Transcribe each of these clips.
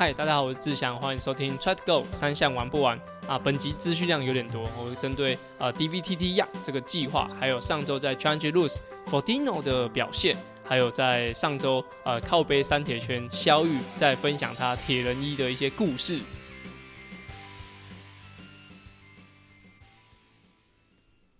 嗨，大家好，我是志祥，欢迎收听 Try to Go 三项玩不完啊。本集资讯量有点多，我会针对呃 DVTT Young 这个计划，还有上周在 Change Lose Fortino 的表现，还有在上周呃靠背三铁圈肖玉在分享他铁人一的一些故事。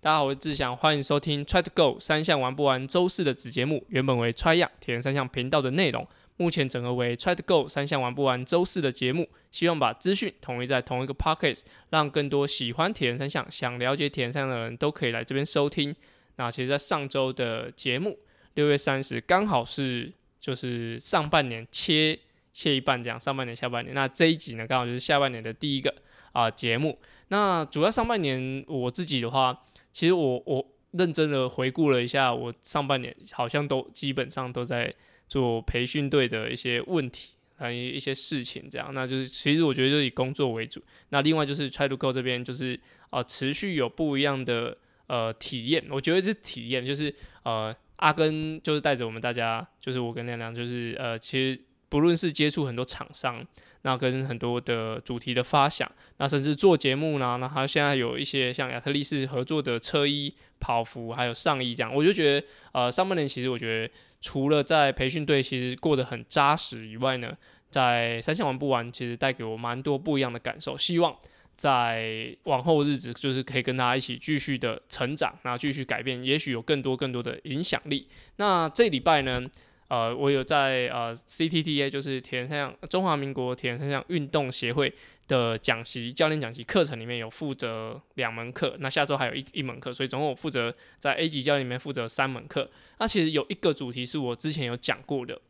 大家好，我是志祥，欢迎收听 Try to Go 三项玩不完周四的子节目，原本为 Try 样铁人三项频道的内容。目前整合为 Try to Go 三项玩不完周四的节目，希望把资讯统一在同一个 Pocket，让更多喜欢铁人三项、想了解铁人三项的人都可以来这边收听。那其实，在上周的节目六月三十，刚好是就是上半年切切一半这样，上半年下半年。那这一集呢，刚好就是下半年的第一个啊节目。那主要上半年我自己的话，其实我我认真的回顾了一下，我上半年好像都基本上都在。做培训队的一些问题，还有一些事情，这样，那就是其实我觉得就以工作为主。那另外就是 Try to Go 这边就是啊，持续有不一样的呃体验。我觉得是体验，就是呃，阿根就是带着我们大家，就是我跟亮亮，就是呃，其实不论是接触很多厂商，那跟很多的主题的发想，那甚至做节目呢，那他现在有一些像亚特力士合作的车衣、跑服还有上衣这样，我就觉得呃，上半年其实我觉得。除了在培训队其实过得很扎实以外呢，在三项玩不完，其实带给我蛮多不一样的感受。希望在往后日子，就是可以跟大家一起继续的成长，然后继续改变，也许有更多更多的影响力。那这礼拜呢？呃，我有在呃 CTTA，就是田三项中华民国田三项运动协会的讲习教练讲习课程里面有负责两门课，那下周还有一一门课，所以总共我负责在 A 级教练里面负责三门课。那其实有一个主题是我之前有讲过的。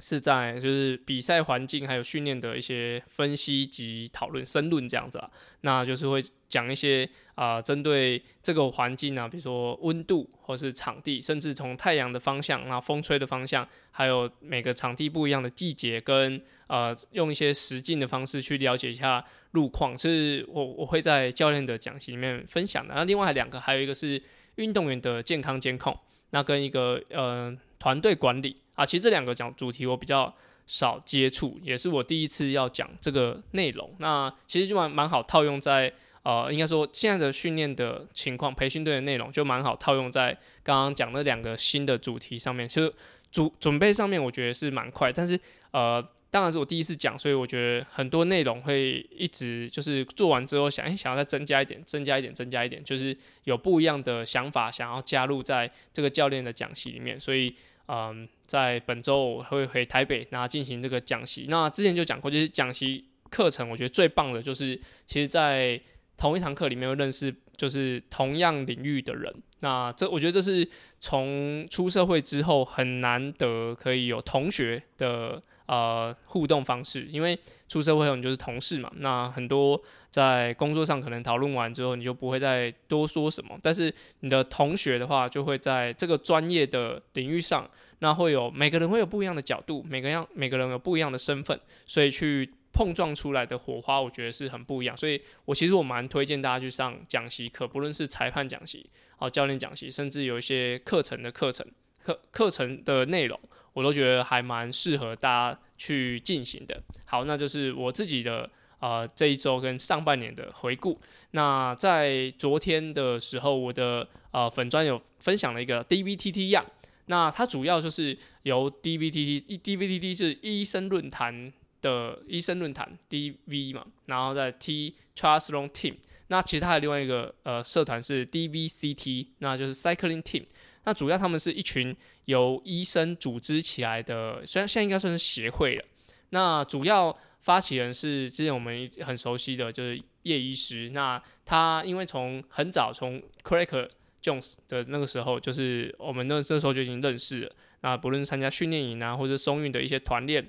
是在就是比赛环境还有训练的一些分析及讨论申论这样子啊，那就是会讲一些啊针对这个环境啊，比如说温度或是场地，甚至从太阳的方向、那风吹的方向，还有每个场地不一样的季节，跟呃用一些实境的方式去了解一下路况，是我我会在教练的讲席里面分享的。那另外两个还有一个是运动员的健康监控，那跟一个呃团队管理。啊，其实这两个讲主题我比较少接触，也是我第一次要讲这个内容。那其实就蛮蛮好套用在呃，应该说现在的训练的情况，培训队的内容就蛮好套用在刚刚讲的两个新的主题上面。其实准准备上面我觉得是蛮快，但是呃，当然是我第一次讲，所以我觉得很多内容会一直就是做完之后想，哎，想要再增加一点，增加一点，增加一点，就是有不一样的想法想要加入在这个教练的讲习里面，所以。嗯，在本周我会回台北，然后进行这个讲习。那之前就讲过，就是讲习课程，我觉得最棒的就是，其实，在同一堂课里面认识，就是同样领域的人。那这我觉得这是从出社会之后很难得可以有同学的呃互动方式，因为出社会后你就是同事嘛。那很多。在工作上可能讨论完之后，你就不会再多说什么。但是你的同学的话，就会在这个专业的领域上，那会有每个人会有不一样的角度，每个样每个人有不一样的身份，所以去碰撞出来的火花，我觉得是很不一样。所以我其实我蛮推荐大家去上讲习课，不论是裁判讲习、哦教练讲习，甚至有一些课程的课程课课程的内容，我都觉得还蛮适合大家去进行的。好，那就是我自己的。呃，这一周跟上半年的回顾。那在昨天的时候，我的呃粉专有分享了一个 DVTT 样。那它主要就是由 DVTT，DVTT 是医生论坛的医生论坛 DV 嘛，然后在 T Triathlon Team。那其他的另外一个呃社团是 DVCT，那就是 Cycling Team。那主要他们是一群由医生组织起来的，虽然现在应该算是协会了。那主要发起人是之前我们很熟悉的，就是叶医师。那他因为从很早从 CRACK Jones 的那个时候，就是我们那那时候就已经认识了。那不论是参加训练营啊，或者松运的一些团练，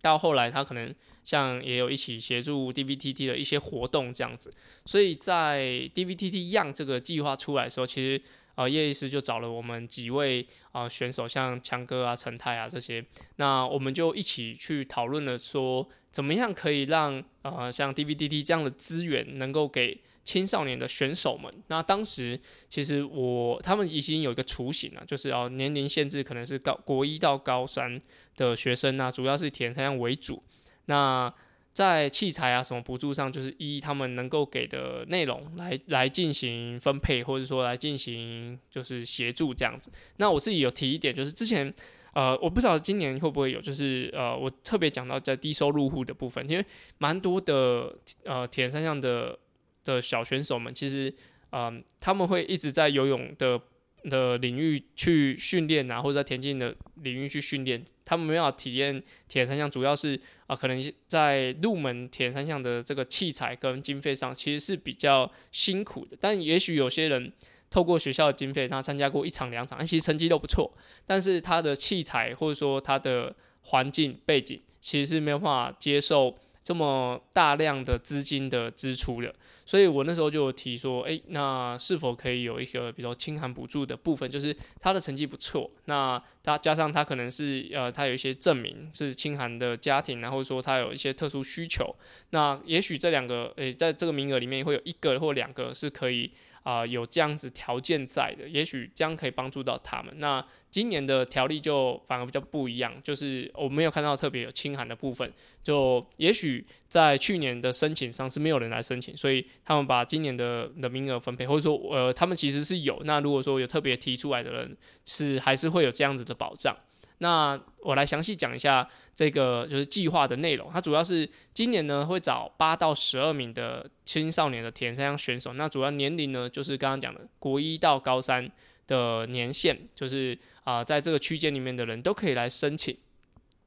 到后来他可能像也有一起协助 DVTT 的一些活动这样子。所以在 DVTT 样这个计划出来的时候，其实。啊，叶医师就找了我们几位啊选手，像强哥啊、陈泰啊这些，那我们就一起去讨论了，说怎么样可以让呃像 DVDT 这样的资源能够给青少年的选手们。那当时其实我他们已经有一个雏形了，就是要年龄限制可能是高国一到高三的学生啊，主要是填三项为主。那在器材啊什么补助上，就是依他们能够给的内容来来进行分配，或者说来进行就是协助这样子。那我自己有提一点，就是之前呃我不知道今年会不会有，就是呃我特别讲到在低收入户的部分，因为蛮多的呃铁人三项的的小选手们，其实嗯他们会一直在游泳的。的领域去训练啊，或者在田径的领域去训练，他们没有体验铁人三项，主要是啊，可能在入门铁人三项的这个器材跟经费上，其实是比较辛苦的。但也许有些人透过学校的经费，他参加过一场两场，其实成绩都不错，但是他的器材或者说他的环境背景，其实是没有办法接受这么大量的资金的支出的。所以我那时候就提说，诶，那是否可以有一个，比如说清寒补助的部分，就是他的成绩不错，那他加上他可能是呃，他有一些证明是清寒的家庭，然后说他有一些特殊需求，那也许这两个，诶，在这个名额里面会有一个或两个是可以。啊，有这样子条件在的，也许这样可以帮助到他们。那今年的条例就反而比较不一样，就是我没有看到特别有清寒的部分。就也许在去年的申请上是没有人来申请，所以他们把今年的的名额分配，或者说呃，他们其实是有。那如果说有特别提出来的人，是还是会有这样子的保障。那我来详细讲一下这个就是计划的内容。它主要是今年呢会找八到十二名的青少年的田三项选手。那主要年龄呢就是刚刚讲的国一到高三的年限，就是啊在这个区间里面的人都可以来申请。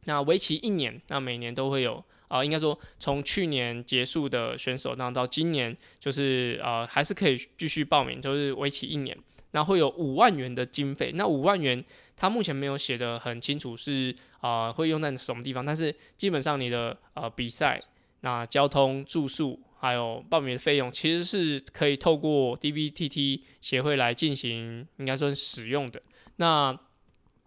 那为期一年，那每年都会有啊，应该说从去年结束的选手，那到今年就是啊还是可以继续报名，就是为期一年。那会有五万元的经费，那五万元。他目前没有写的很清楚是啊会用在什么地方，但是基本上你的呃比赛、那交通、住宿还有报名的费用，其实是可以透过 DVTT 协会来进行，应该说使用的。那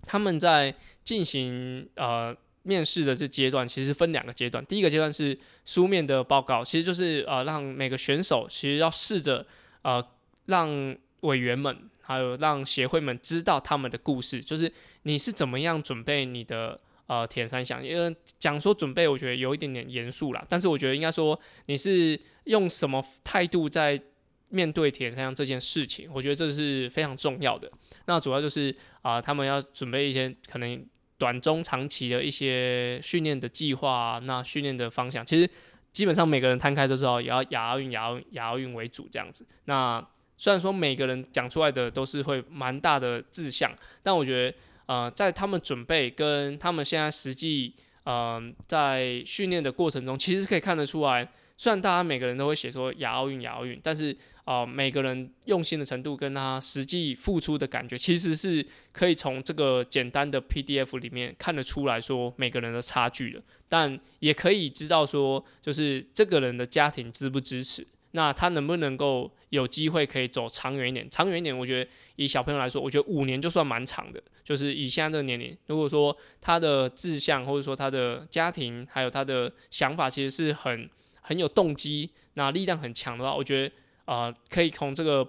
他们在进行呃面试的这阶段，其实分两个阶段。第一个阶段是书面的报告，其实就是呃让每个选手其实要试着呃让委员们。还有让协会们知道他们的故事，就是你是怎么样准备你的呃铁三项。因为讲说准备，我觉得有一点点严肃啦，但是我觉得应该说你是用什么态度在面对铁三项这件事情，我觉得这是非常重要的。那主要就是啊，他们要准备一些可能短中长期的一些训练的计划，那训练的方向，其实基本上每个人摊开都知道，也要亚运、亚运亚运为主这样子。那虽然说每个人讲出来的都是会蛮大的志向，但我觉得，呃，在他们准备跟他们现在实际，嗯，在训练的过程中，其实可以看得出来。虽然大家每个人都会写说亚奥运、亚奥运，但是啊，每个人用心的程度跟他实际付出的感觉，其实是可以从这个简单的 PDF 里面看得出来说每个人的差距的。但也可以知道说，就是这个人的家庭支不支持。那他能不能够有机会可以走长远一点？长远一点，我觉得以小朋友来说，我觉得五年就算蛮长的。就是以现在这个年龄，如果说他的志向或者说他的家庭还有他的想法，其实是很很有动机，那力量很强的话，我觉得啊，可以从这个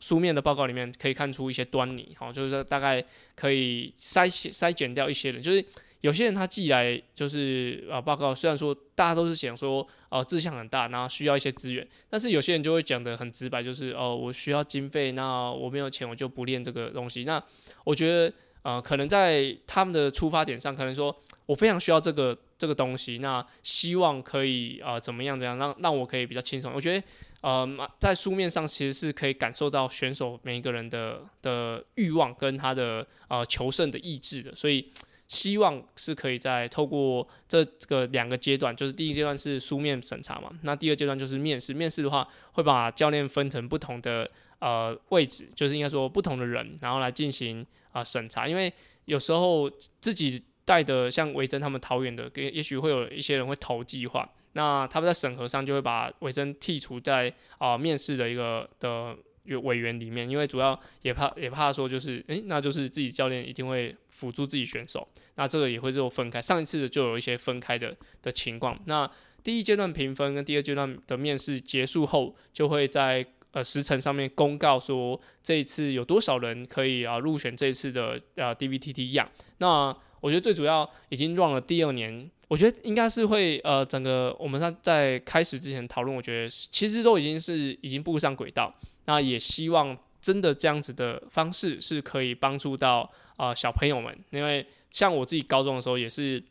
书面的报告里面可以看出一些端倪。好，就是说大概可以筛筛减掉一些人，就是。有些人他寄来就是啊报告，虽然说大家都是想说呃志向很大，然后需要一些资源，但是有些人就会讲的很直白，就是哦我需要经费，那我没有钱我就不练这个东西。那我觉得呃可能在他们的出发点上，可能说我非常需要这个这个东西，那希望可以啊怎么样怎样让让我可以比较轻松。我觉得呃在书面上其实是可以感受到选手每一个人的的欲望跟他的呃求胜的意志的，所以。希望是可以在透过这个两个阶段，就是第一阶段是书面审查嘛，那第二阶段就是面试。面试的话，会把教练分成不同的呃位置，就是应该说不同的人，然后来进行啊审查。因为有时候自己带的像维珍他们桃园的，也也许会有一些人会投计划，那他们在审核上就会把维珍剔除在啊面试的一个的。委员里面，因为主要也怕也怕说就是，诶，那就是自己教练一定会辅助自己选手，那这个也会做分开。上一次的就有一些分开的的情况。那第一阶段评分跟第二阶段的面试结束后，就会在呃时程上面公告说这一次有多少人可以啊入选这一次的呃 DVTT 样。那我觉得最主要已经 run 了第二年，我觉得应该是会呃，整个我们在在开始之前讨论，我觉得其实都已经是已经步上轨道。那也希望真的这样子的方式是可以帮助到啊小朋友们，因为像我自己高中的时候也是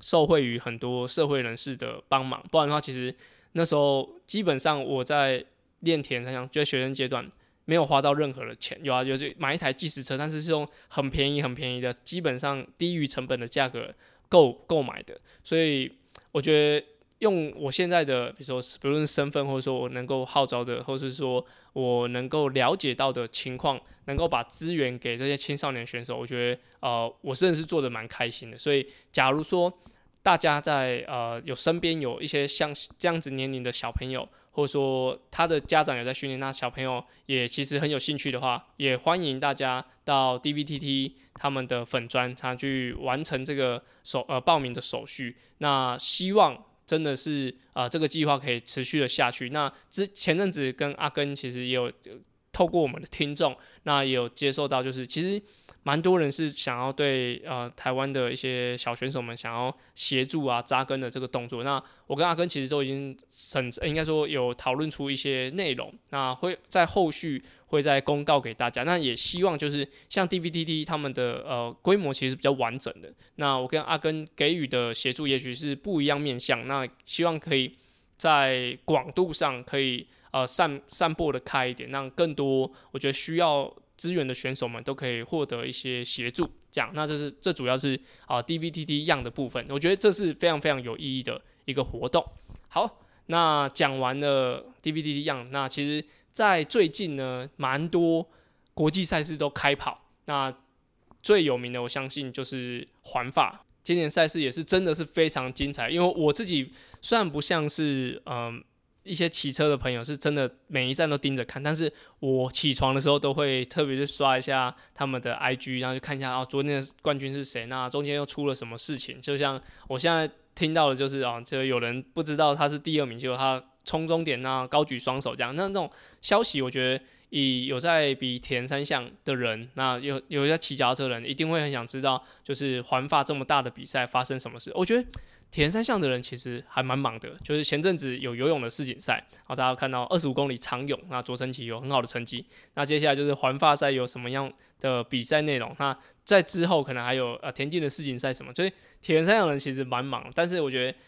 受惠于很多社会人士的帮忙，不然的话，其实那时候基本上我在练田三项，就在学生阶段没有花到任何的钱，有啊，有就是买一台计时车，但是是用很便宜很便宜的，基本上低于成本的价格购购买的，所以我觉得。用我现在的，比如说不论身份，或者说我能够号召的，或是说我能够了解到的情况，能够把资源给这些青少年选手，我觉得呃，我真的是做的蛮开心的。所以，假如说大家在呃有身边有一些像这样子年龄的小朋友，或者说他的家长有在训练，那小朋友也其实很有兴趣的话，也欢迎大家到 DVTT 他们的粉专，他去完成这个手呃报名的手续。那希望。真的是啊，这个计划可以持续的下去。那之前阵子跟阿根其实也有透过我们的听众，那也有接受到，就是其实蛮多人是想要对呃台湾的一些小选手们想要协助啊扎根的这个动作。那我跟阿根其实都已经审，应该说有讨论出一些内容，那会在后续。会再公告给大家，那也希望就是像 DVDD 他们的呃规模其实比较完整的，那我跟阿根给予的协助也许是不一样面向，那希望可以在广度上可以呃散散播的开一点，让更多我觉得需要资源的选手们都可以获得一些协助。这样，那这是这主要是啊 DVDD 样的部分，我觉得这是非常非常有意义的一个活动。好，那讲完了 DVDD 样，那其实。在最近呢，蛮多国际赛事都开跑。那最有名的，我相信就是环法。今年赛事也是真的是非常精彩。因为我自己虽然不像是嗯一些骑车的朋友，是真的每一站都盯着看，但是我起床的时候都会特别去刷一下他们的 IG，然后去看一下啊，昨天的冠军是谁？那中间又出了什么事情？就像我现在听到的就是啊，就有人不知道他是第二名，结果他。冲终点那高举双手这样，那那种消息，我觉得以有在比田三项的人，那有有在骑脚踏车的人，一定会很想知道，就是环法这么大的比赛发生什么事。我觉得铁人三项的人其实还蛮忙的，就是前阵子有游泳的世锦赛，然后大家看到二十五公里长泳，那卓成奇有很好的成绩。那接下来就是环发赛有什么样的比赛内容？那在之后可能还有呃田径的世锦赛什么，所以铁人三项人其实蛮忙，但是我觉得。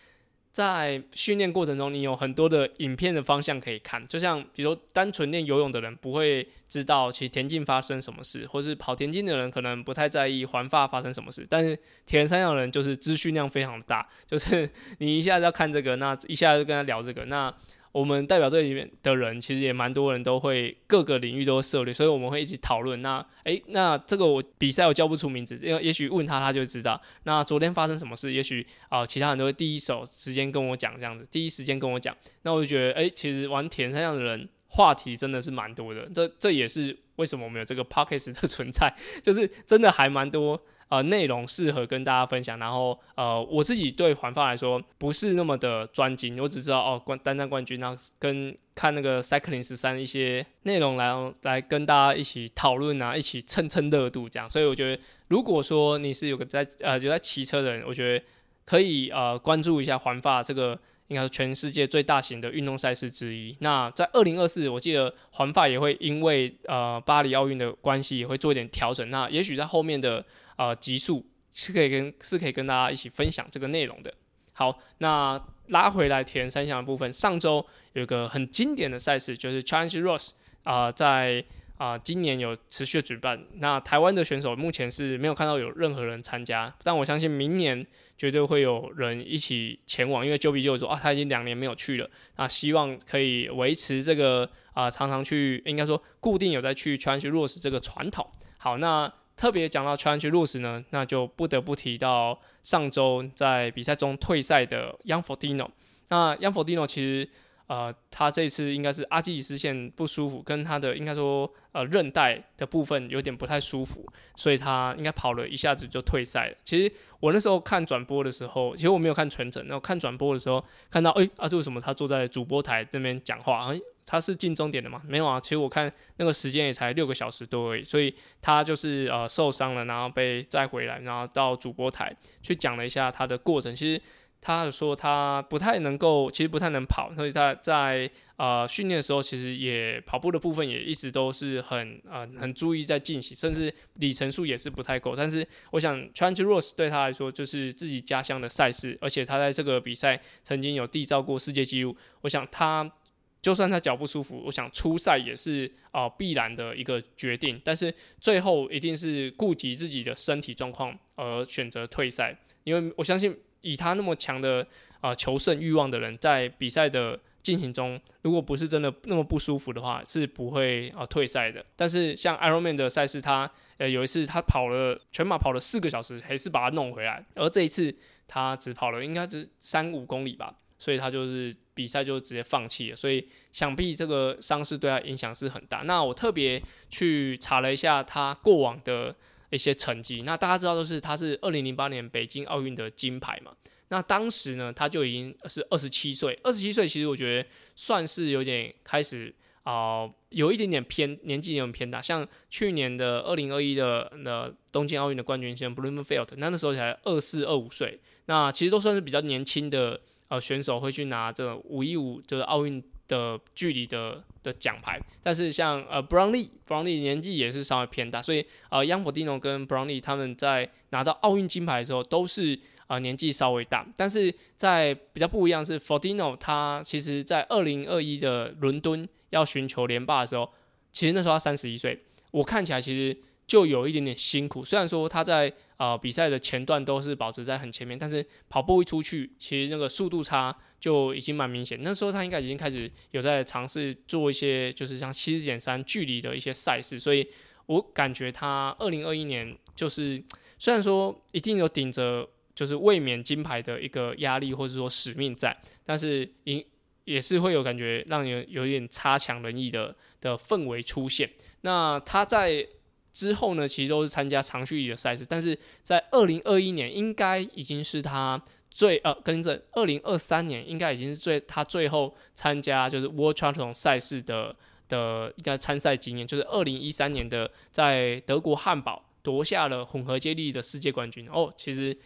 在训练过程中，你有很多的影片的方向可以看，就像比如单纯练游泳的人不会知道其实田径发生什么事，或是跑田径的人可能不太在意环发发生什么事，但是铁人三项人就是资讯量非常大，就是你一下子要看这个，那一下就跟他聊这个，那。我们代表队里面的人，其实也蛮多人都会各个领域都涉猎，所以我们会一起讨论。那诶，那这个我比赛我叫不出名字，因为也许问他他就知道。那昨天发生什么事？也许啊，其他人都会第一手时间跟我讲，这样子第一时间跟我讲。那我就觉得，诶，其实玩田三样的人话题真的是蛮多的。这这也是为什么我们有这个 p o c k e t 的存在，就是真的还蛮多。呃，内容适合跟大家分享，然后呃，我自己对环法来说不是那么的专精，我只知道哦，冠单单冠军，然后跟看那个 cycling 十三一些内容来来跟大家一起讨论啊，一起蹭蹭热度这样。所以我觉得，如果说你是有个在呃有在骑车的人，我觉得可以呃关注一下环法这个，应该是全世界最大型的运动赛事之一。那在二零二四，我记得环法也会因为呃巴黎奥运的关系，也会做一点调整。那也许在后面的。呃，极速是可以跟是可以跟大家一起分享这个内容的。好，那拉回来田三项的部分，上周有一个很经典的赛事，就是 Challenge Ross 啊，在啊今年有持续的举办。那台湾的选手目前是没有看到有任何人参加，但我相信明年绝对会有人一起前往，因为 Joey 就说啊，他已经两年没有去了，那希望可以维持这个啊常常去，应该说固定有在去 Challenge Ross 这个传统。好，那。特别讲到 Challenge Rules 呢，那就不得不提到上周在比赛中退赛的 Young Fordino。那 Young Fordino 其实呃，他这次应该是阿基里斯腱不舒服，跟他的应该说呃韧带的部分有点不太舒服，所以他应该跑了一下子就退赛了。其实我那时候看转播的时候，其实我没有看全程，然后看转播的时候看到，哎，啊，为什么他坐在主播台这边讲话？哎，他是进终点的吗？没有啊，其实我看那个时间也才六个小时多而已，所以他就是呃受伤了，然后被载回来，然后到主播台去讲了一下他的过程。其实。他说他不太能够，其实不太能跑，所以他在呃训练的时候，其实也跑步的部分也一直都是很呃很注意在进行，甚至里程数也是不太够。但是我想 t r a n s r o s 对他来说就是自己家乡的赛事，而且他在这个比赛曾经有缔造过世界纪录。我想他就算他脚不舒服，我想出赛也是啊必然的一个决定。但是最后一定是顾及自己的身体状况而选择退赛，因为我相信。以他那么强的啊求胜欲望的人，在比赛的进行中，如果不是真的那么不舒服的话，是不会啊退赛的。但是像 Ironman 的赛事，他呃有一次他跑了全马跑了四个小时，还是把它弄回来。而这一次他只跑了应该是三五公里吧，所以他就是比赛就直接放弃了。所以想必这个伤势对他影响是很大。那我特别去查了一下他过往的。一些成绩，那大家知道都是他是二零零八年北京奥运的金牌嘛？那当时呢，他就已经是二十七岁，二十七岁其实我觉得算是有点开始啊，有一点点偏年纪有点偏大。像去年的二零二一的那东京奥运的冠军，像 Bloomfield，那那时候才二四二五岁，那其实都算是比较年轻的呃选手会去拿这五一五就是奥运。的距离的的奖牌，但是像呃 Brownlee，Brownlee 年纪也是稍微偏大，所以呃 Young Fordino 跟 Brownlee 他们在拿到奥运金牌的时候都是呃年纪稍微大，但是在比较不一样是 f o d i n o 他其实在二零二一的伦敦要寻求连霸的时候，其实那时候他三十一岁，我看起来其实。就有一点点辛苦，虽然说他在呃比赛的前段都是保持在很前面，但是跑步一出去，其实那个速度差就已经蛮明显。那时候他应该已经开始有在尝试做一些，就是像七十点三距离的一些赛事，所以我感觉他二零二一年就是虽然说一定有顶着就是卫冕金牌的一个压力或者说使命在，但是也也是会有感觉让人有点差强人意的的氛围出现。那他在之后呢，其实都是参加长距离的赛事，但是在二零二一年应该已经是他最呃，跟着二零二三年应该已经是最他最后参加就是 World Triathlon 赛事的的应该参赛经验，就是二零一三年的在德国汉堡夺下了混合接力的世界冠军。哦，其实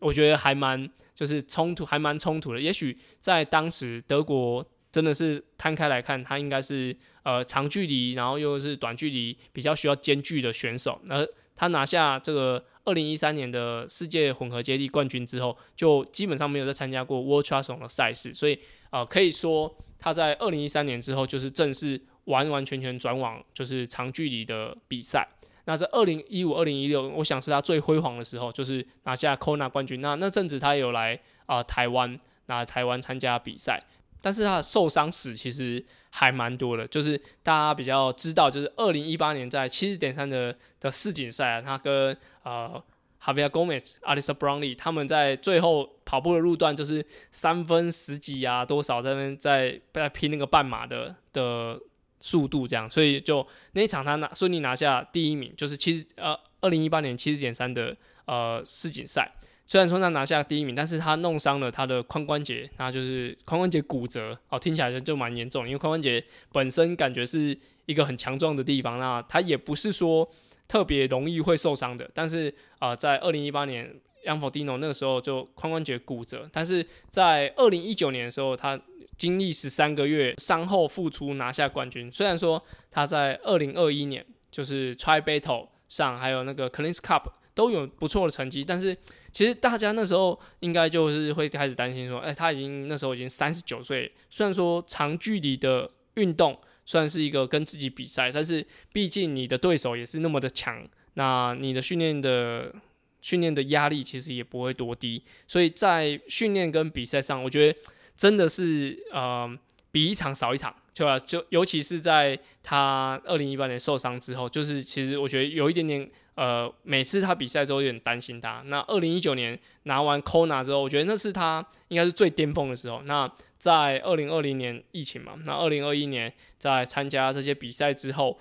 我觉得还蛮就是冲突，还蛮冲突的。也许在当时德国。真的是摊开来看，他应该是呃长距离，然后又是短距离比较需要兼具的选手。而他拿下这个二零一三年的世界混合接力冠军之后，就基本上没有再参加过 World Triathlon 的赛事。所以呃可以说他在二零一三年之后就是正式完完全全转往就是长距离的比赛。那在二零一五、二零一六，我想是他最辉煌的时候，就是拿下 Kona 冠军。那那阵子他有来啊台湾，拿台湾参加比赛。但是他的受伤史其实还蛮多的，就是大家比较知道，就是二零一八年在七十点三的的世锦赛啊，他跟呃 Javier Gomez、Alisa Brownlee 他们在最后跑步的路段就是三分十几啊，多少在那边在在拼那个半马的的速度这样，所以就那一场他拿顺利拿下第一名，就是七十呃二零一八年七十点三的呃世锦赛。虽然说他拿下第一名，但是他弄伤了他的髋关节，那就是髋关节骨折哦，听起来就蛮严重。因为髋关节本身感觉是一个很强壮的地方，那他也不是说特别容易会受伤的。但是啊，在二零一八年 y a n f o d i n o 那个时候就髋关节骨折，但是在二零一九年的时候，他经历十三个月伤后复出拿下冠军。虽然说他在二零二一年就是 Tri Battle 上还有那个 Clean Cup 都有不错的成绩，但是。其实大家那时候应该就是会开始担心说，哎，他已经那时候已经三十九岁，虽然说长距离的运动算是一个跟自己比赛，但是毕竟你的对手也是那么的强，那你的训练的训练的压力其实也不会多低，所以在训练跟比赛上，我觉得真的是呃比一场少一场。对啊，就尤其是在他二零一八年受伤之后，就是其实我觉得有一点点呃，每次他比赛都有点担心他。那二零一九年拿完 Kona 之后，我觉得那是他应该是最巅峰的时候。那在二零二零年疫情嘛，那二零二一年在参加这些比赛之后。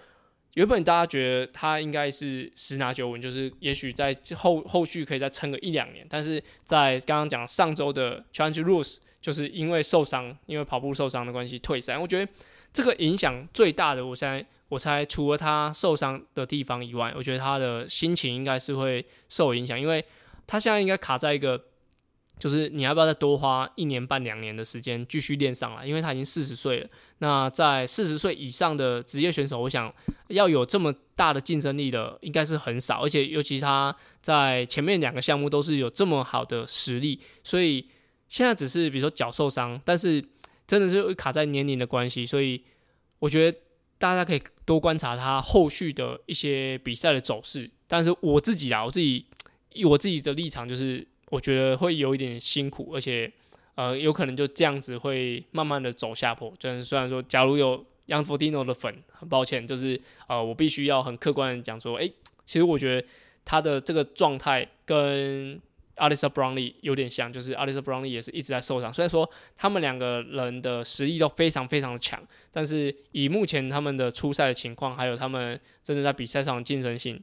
原本大家觉得他应该是十拿九稳，就是也许在后后续可以再撑个一两年，但是在刚刚讲上周的 Challenge Rules，就是因为受伤，因为跑步受伤的关系退赛。我觉得这个影响最大的，我现在我猜除了他受伤的地方以外，我觉得他的心情应该是会受影响，因为他现在应该卡在一个。就是你要不要再多花一年半两年的时间继续练上来？因为他已经四十岁了。那在四十岁以上的职业选手，我想要有这么大的竞争力的，应该是很少。而且尤其他在前面两个项目都是有这么好的实力，所以现在只是比如说脚受伤，但是真的是卡在年龄的关系。所以我觉得大家可以多观察他后续的一些比赛的走势。但是我自己啊，我自己以我自己的立场就是。我觉得会有一点辛苦，而且，呃，有可能就这样子会慢慢的走下坡。就是虽然说，假如有 Young Fordino 的粉，很抱歉，就是呃，我必须要很客观的讲说，诶，其实我觉得他的这个状态跟 Alistair Brownlee 有点像，就是 Alistair Brownlee 也是一直在受伤。虽然说他们两个人的实力都非常非常的强，但是以目前他们的初赛的情况，还有他们真的在比赛上的竞争性。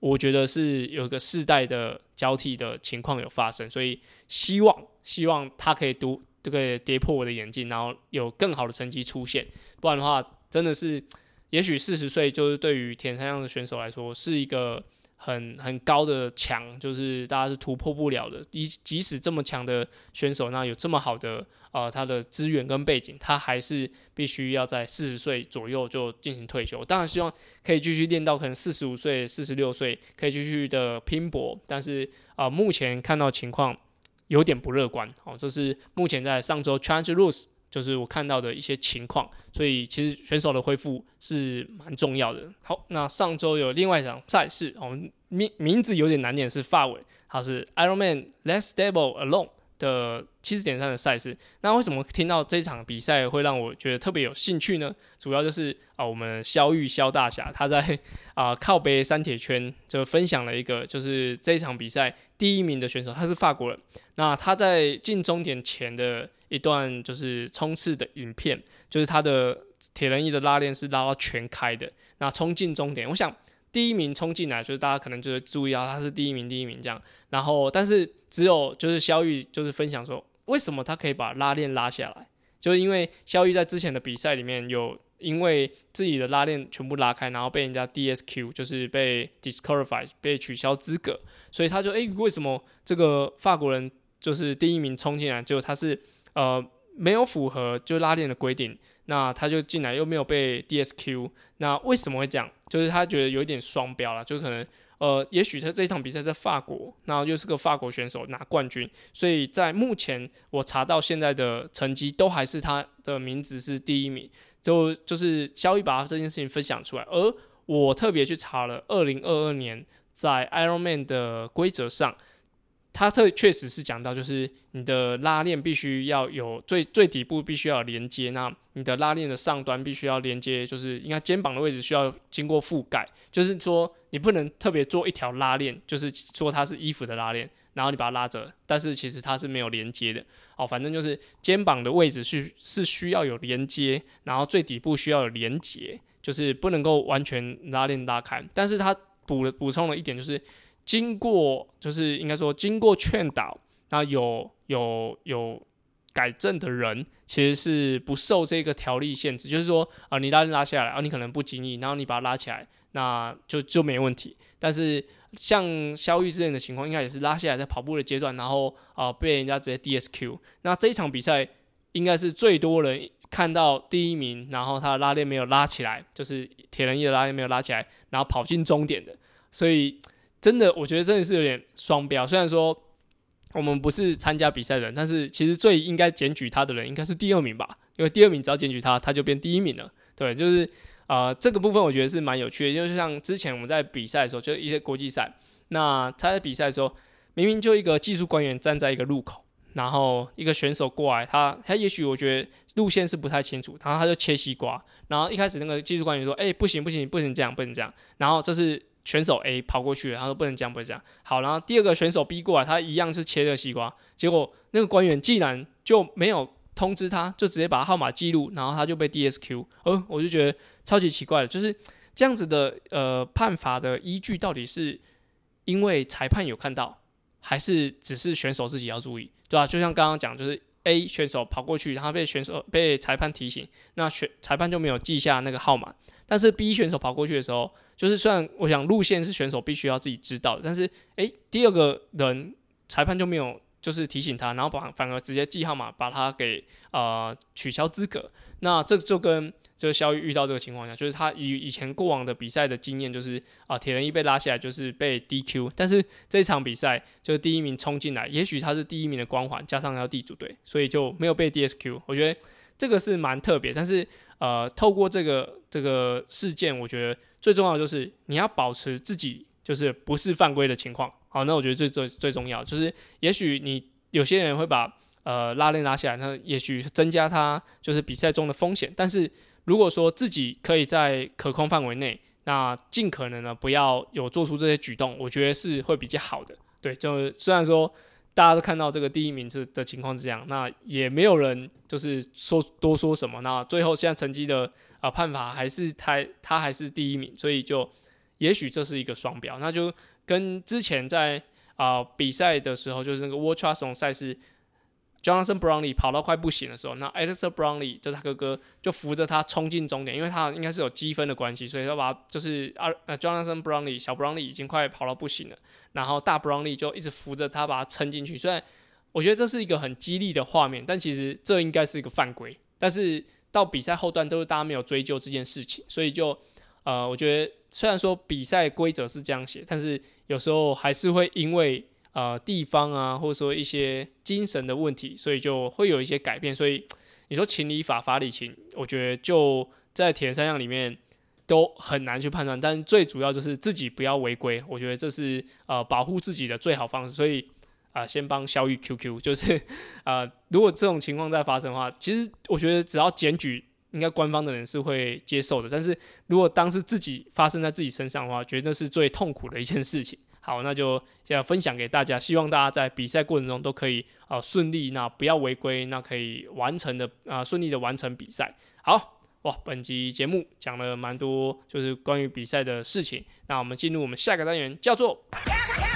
我觉得是有一个世代的交替的情况有发生，所以希望希望他可以读这个跌破我的眼镜，然后有更好的成绩出现。不然的话，真的是也许四十岁就是对于田三样的选手来说是一个。很很高的墙，就是大家是突破不了的。即即使这么强的选手，那有这么好的呃他的资源跟背景，他还是必须要在四十岁左右就进行退休。当然希望可以继续练到可能四十五岁、四十六岁，可以继续的拼搏。但是啊，目前看到情况有点不乐观。哦，这是目前在上周 Change Rules。就是我看到的一些情况，所以其实选手的恢复是蛮重要的。好，那上周有另外一场赛事，我们名名字有点难念，是发尾，它是 Ironman Less Stable Alone 的七十点三的赛事。那为什么听到这场比赛会让我觉得特别有兴趣呢？主要就是啊，我们肖玉肖大侠他在啊靠背三铁圈就分享了一个，就是这场比赛第一名的选手，他是法国人。那他在进终点前的。一段就是冲刺的影片，就是他的铁人衣的拉链是拉到全开的，那冲进终点，我想第一名冲进来，就是大家可能就是注意到他是第一名，第一名这样。然后，但是只有就是肖玉就是分享说，为什么他可以把拉链拉下来，就是因为肖玉在之前的比赛里面有因为自己的拉链全部拉开，然后被人家 DSQ，就是被 disqualify 被取消资格，所以他就诶，为什么这个法国人就是第一名冲进来，就他是。呃，没有符合就拉链的规定，那他就进来又没有被 DSQ，那为什么会这样？就是他觉得有一点双标了，就可能呃，也许他这一场比赛在法国，那又是个法国选手拿冠军，所以在目前我查到现在的成绩都还是他的名字是第一名，就就是肖一把这件事情分享出来，而我特别去查了二零二二年在 Ironman 的规则上。他特确实是讲到，就是你的拉链必须要有最最底部必须要连接，那你的拉链的上端必须要连接，就是应该肩膀的位置需要经过覆盖，就是说你不能特别做一条拉链，就是说它是衣服的拉链，然后你把它拉着，但是其实它是没有连接的。哦，反正就是肩膀的位置是是需要有连接，然后最底部需要有连接，就是不能够完全拉链拉开。但是他补了补充了一点，就是。经过就是应该说经过劝导，那有有有改正的人，其实是不受这个条例限制。就是说啊，你拉链拉下来，啊，你可能不经意，然后你把它拉起来，那就就没问题。但是像肖玉之前的情况，应该也是拉下来在跑步的阶段，然后啊被人家直接 DSQ。那这一场比赛应该是最多人看到第一名，然后他的拉链没有拉起来，就是铁人一的拉链没有拉起来，然后跑进终点的，所以。真的，我觉得真的是有点双标。虽然说我们不是参加比赛的人，但是其实最应该检举他的人应该是第二名吧？因为第二名只要检举他，他就变第一名了。对，就是呃这个部分我觉得是蛮有趣的。就是像之前我们在比赛的时候，就一些国际赛，那他在比赛的时候，明明就一个技术官员站在一个路口，然后一个选手过来，他他也许我觉得路线是不太清楚，然后他就切西瓜，然后一开始那个技术官员说，哎，不行不行不行这样不能这样，然后这是选手 A 跑过去，然后说不能这样不能这样，好，然后第二个选手 B 过来，他一样是切的西瓜，结果那个官员既然就没有通知他，就直接把号码记录，然后他就被 DSQ，呃，我就觉得超级奇怪的，就是这样子的呃判罚的依据到底是因为裁判有看到。还是只是选手自己要注意，对吧？就像刚刚讲，就是 A 选手跑过去，然后被选手被裁判提醒，那选裁判就没有记下那个号码。但是 B 选手跑过去的时候，就是虽然我想路线是选手必须要自己知道，但是诶，第二个人裁判就没有。就是提醒他，然后把反而直接记号码，把他给呃取消资格。那这就跟就是肖玉遇到这个情况下，就是他以以前过往的比赛的经验，就是啊铁人一被拉下来就是被 DQ，但是这一场比赛就是第一名冲进来，也许他是第一名的光环，加上要地主队，所以就没有被 DSQ。我觉得这个是蛮特别，但是呃透过这个这个事件，我觉得最重要的就是你要保持自己就是不是犯规的情况。好，那我觉得最最最重要就是，也许你有些人会把呃拉链拉下来，那也许增加他就是比赛中的风险。但是如果说自己可以在可控范围内，那尽可能呢不要有做出这些举动，我觉得是会比较好的。对，就虽然说大家都看到这个第一名是的情况是这样，那也没有人就是说多说什么。那最后现在成绩的啊判罚还是他他还是第一名，所以就也许这是一个双标，那就。跟之前在啊比赛的时候，就是那个 World t r u s t 赛事，Jonathan Brownlee 跑到快不行的时候，那 Alex Brownlee 就是他哥哥就扶着他冲进终点，因为他应该是有积分的关系，所以他把就是啊呃 Jonathan Brownlee 小 Brownlee 已经快跑到不行了，然后大 Brownlee 就一直扶着他把他撑进去。虽然我觉得这是一个很激励的画面，但其实这应该是一个犯规。但是到比赛后段都是大家没有追究这件事情，所以就呃我觉得虽然说比赛规则是这样写，但是有时候还是会因为呃地方啊，或者说一些精神的问题，所以就会有一些改变。所以你说情理法法理情，我觉得就在铁人三项里面都很难去判断。但是最主要就是自己不要违规，我觉得这是呃保护自己的最好方式。所以啊，先帮肖玉 QQ，就是啊，如果这种情况再发生的话，其实我觉得只要检举，应该官方的人是会接受的。但是如果当时自己发生在自己身上的话，觉得是最痛苦的一件事情。好，那就现在分享给大家，希望大家在比赛过程中都可以啊顺利，那不要违规，那可以完成的啊顺利的完成比赛。好，哇，本集节目讲了蛮多，就是关于比赛的事情。那我们进入我们下个单元，叫做。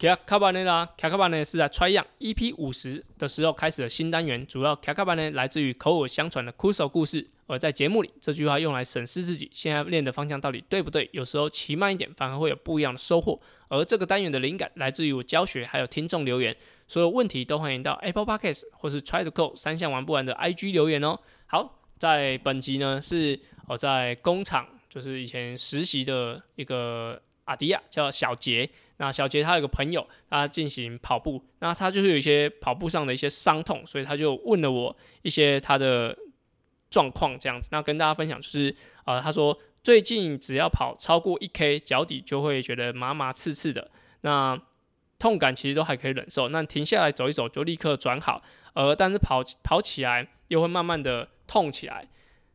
卡卡巴内啦，卡卡巴内是在 Try 样 EP 五十的时候开始的新单元，主要卡卡巴内来自于口耳相传的 Kuso 故事。而在节目里，这句话用来审视自己现在练的方向到底对不对。有时候骑慢一点，反而会有不一样的收获。而这个单元的灵感来自于我教学，还有听众留言。所有问题都欢迎到 Apple Podcast 或是 Try to Go 三项玩不完的 IG 留言哦。好，在本集呢，是我在工厂，就是以前实习的一个阿迪亚，叫小杰。那小杰他有个朋友，他进行跑步，那他就是有一些跑步上的一些伤痛，所以他就问了我一些他的状况这样子。那跟大家分享就是，呃，他说最近只要跑超过一 K，脚底就会觉得麻麻刺刺的，那痛感其实都还可以忍受。那停下来走一走就立刻转好，而但是跑跑起来又会慢慢的痛起来。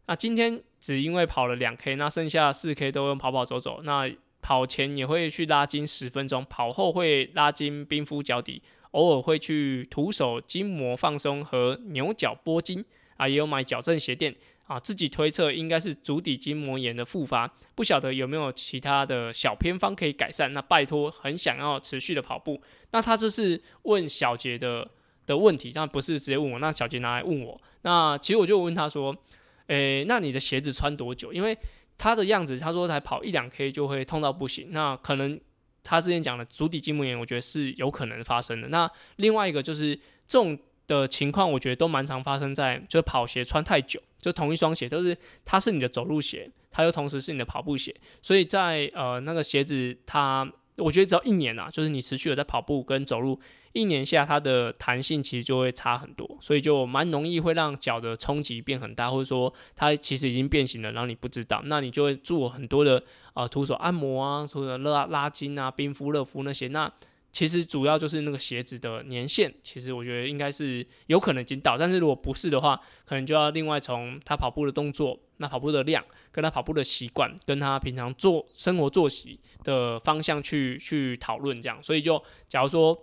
那今天只因为跑了两 K，那剩下四 K 都用跑跑走走，那。跑前也会去拉筋十分钟，跑后会拉筋冰敷脚底，偶尔会去徒手筋膜放松和牛角拨筋啊，也有买矫正鞋垫啊，自己推测应该是足底筋膜炎的复发，不晓得有没有其他的小偏方可以改善？那拜托，很想要持续的跑步。那他这是问小杰的的问题，但不是直接问我。那小杰拿来问我，那其实我就问他说，诶，那你的鞋子穿多久？因为他的样子，他说才跑一两 K 就会痛到不行，那可能他之前讲的足底筋膜炎，我觉得是有可能发生的。那另外一个就是这种的情况，我觉得都蛮常发生在就是跑鞋穿太久，就同一双鞋都是它是你的走路鞋，它又同时是你的跑步鞋，所以在呃那个鞋子它我觉得只要一年啊，就是你持续的在跑步跟走路，一年下它的弹性其实就会差很多，所以就蛮容易会让脚的冲击变很大，或者说它其实已经变形了，然后你不知道，那你就会做很多的啊徒手按摩啊，或者拉拉筋啊、冰敷、热敷那些，那。其实主要就是那个鞋子的年限，其实我觉得应该是有可能已经到，但是如果不是的话，可能就要另外从他跑步的动作、那跑步的量、跟他跑步的习惯、跟他平常做生活作息的方向去去讨论这样。所以就假如说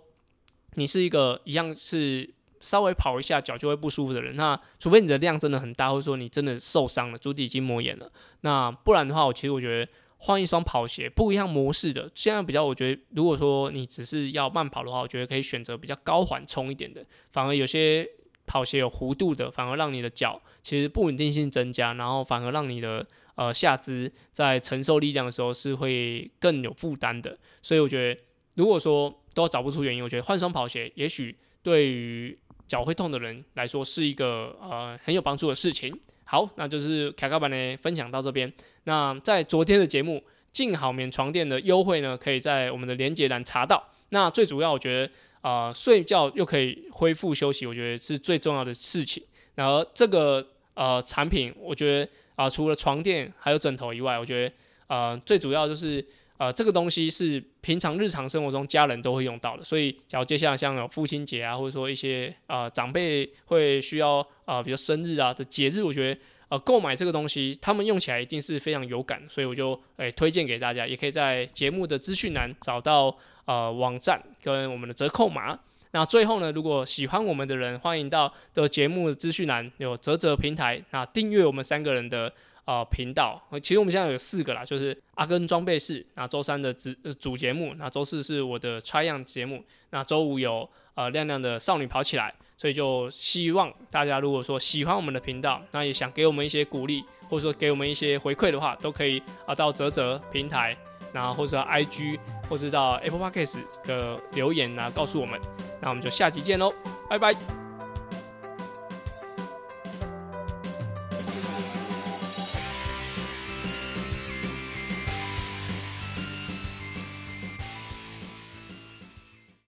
你是一个一样是稍微跑一下脚就会不舒服的人，那除非你的量真的很大，或者说你真的受伤了，足底筋膜炎了，那不然的话，我其实我觉得。换一双跑鞋，不一样模式的。现在比较，我觉得如果说你只是要慢跑的话，我觉得可以选择比较高缓冲一点的。反而有些跑鞋有弧度的，反而让你的脚其实不稳定性增加，然后反而让你的呃下肢在承受力量的时候是会更有负担的。所以我觉得，如果说都找不出原因，我觉得换双跑鞋，也许对于脚会痛的人来说是一个呃很有帮助的事情。好，那就是卡卡版的分享到这边。那在昨天的节目，静好眠床垫的优惠呢，可以在我们的连接栏查到。那最主要，我觉得啊，睡觉又可以恢复休息，我觉得是最重要的事情。然后这个呃产品，我觉得啊，除了床垫还有枕头以外，我觉得呃最主要就是。呃，这个东西是平常日常生活中家人都会用到的，所以假如接下来像有父亲节啊，或者说一些呃长辈会需要啊，比如生日啊的节日，我觉得呃购买这个东西，他们用起来一定是非常有感，所以我就诶推荐给大家，也可以在节目的资讯栏找到呃网站跟我们的折扣码。那最后呢，如果喜欢我们的人，欢迎到的节目资讯栏有泽泽平台，那订阅我们三个人的。呃，频道其实我们现在有四个啦，就是阿根装备室，那周三的主主节目，那周四是我的 try 样节目，那周五有呃亮亮的少女跑起来，所以就希望大家如果说喜欢我们的频道，那也想给我们一些鼓励，或者说给我们一些回馈的话，都可以啊到泽泽平台，然后或者到 IG，或是到 Apple Podcast 的留言啊告诉我们，那我们就下集见喽，拜拜。